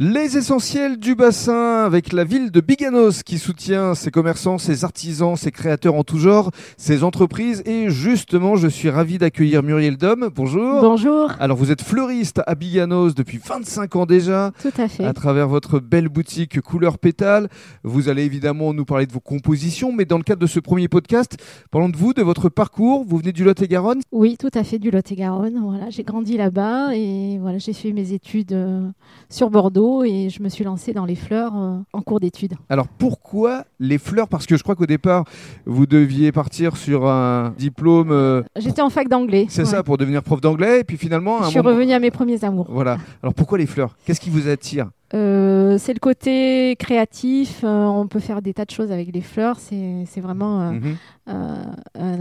Les essentiels du bassin avec la ville de Biganos qui soutient ses commerçants, ses artisans, ses créateurs en tout genre, ses entreprises. Et justement, je suis ravi d'accueillir Muriel Dom. Bonjour. Bonjour. Alors, vous êtes fleuriste à Biganos depuis 25 ans déjà. Tout à fait. À travers votre belle boutique Couleur Pétale. Vous allez évidemment nous parler de vos compositions, mais dans le cadre de ce premier podcast, parlons de vous, de votre parcours. Vous venez du Lot-et-Garonne? Oui, tout à fait, du Lot-et-Garonne. Voilà, j'ai grandi là-bas et voilà, j'ai fait mes études euh, sur Bordeaux et je me suis lancée dans les fleurs euh, en cours d'études. Alors pourquoi les fleurs? Parce que je crois qu'au départ, vous deviez partir sur un diplôme. euh, J'étais en fac d'anglais. c'est ouais. ça, pour devenir prof d'anglais, et puis finalement. à un Je suis moment- revenue à mes premiers amours. Voilà. Alors pourquoi les fleurs? Qu'est-ce qui vous attire? Euh, c'est le côté créatif. euh, on peut faire des tas de choses avec les fleurs. C'est c'est vraiment euh, Mhm, euh,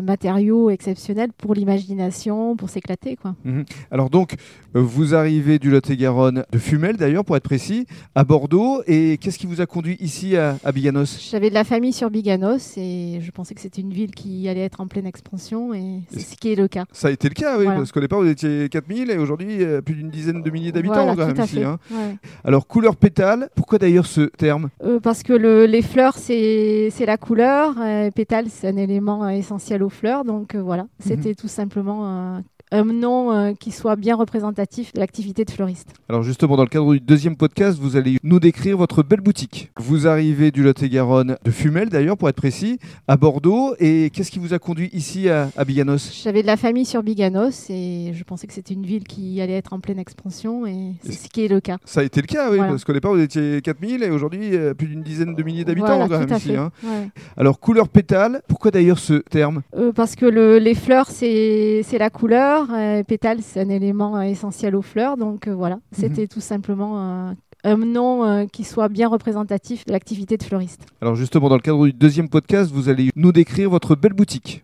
matériau exceptionnel pour l'imagination, pour s'éclater. quoi. mhm. Alors donc, euh, vous arrivez du Lot-et-Garonne, de Fumel d'ailleurs, pour être précis, à Bordeaux, et qu'est-ce qui vous a conduit ici à, à Biganos? J'avais de la famille sur Biganos et je pensais que c'était une ville qui allait être en pleine expansion et c'est ce qui est le cas. Ça a été le cas, oui, Voilà. parce qu'au départ, vous étiez 4000 et aujourd'hui, euh, plus d'une dizaine de milliers d'habitants Voilà, quand même ici. hein. Ouais. Alors, couleur pétale, pourquoi d'ailleurs ce terme? Euh, parce que le- les fleurs, c'est la couleur. Euh, pétale, c'est un élément essentiel aux fleurs. Donc euh, voilà, c'était tout simplement euh, un nom euh, qui soit bien représentatif de l'activité de fleuriste. Alors justement, dans le cadre du deuxième podcast, vous allez nous décrire votre belle boutique. Vous arrivez du Lot-et-Garonne, de Fumel d'ailleurs, pour être précis, à Bordeaux, et qu'est-ce qui vous a conduit ici à, à Biganos? J'avais de la famille sur Biganos et je pensais que c'était une ville qui allait être en pleine expansion et c'est ce qui est le cas. Ça a été le cas, oui, Voilà. parce qu'au départ, vous étiez 4000 et aujourd'hui, euh, plus d'une dizaine de milliers d'habitants Voilà, quand même ici. hein. Ouais. Alors, couleur pétale, pourquoi d'ailleurs ce terme? Euh, parce que le- les fleurs, c'est la couleur. Euh, pétale, c'est un élément euh, essentiel aux fleurs. Donc euh, voilà, c'était tout simplement euh, un nom euh, qui soit bien représentatif de l'activité de fleuriste. Alors justement, dans le cadre du deuxième podcast, vous allez nous décrire votre belle boutique.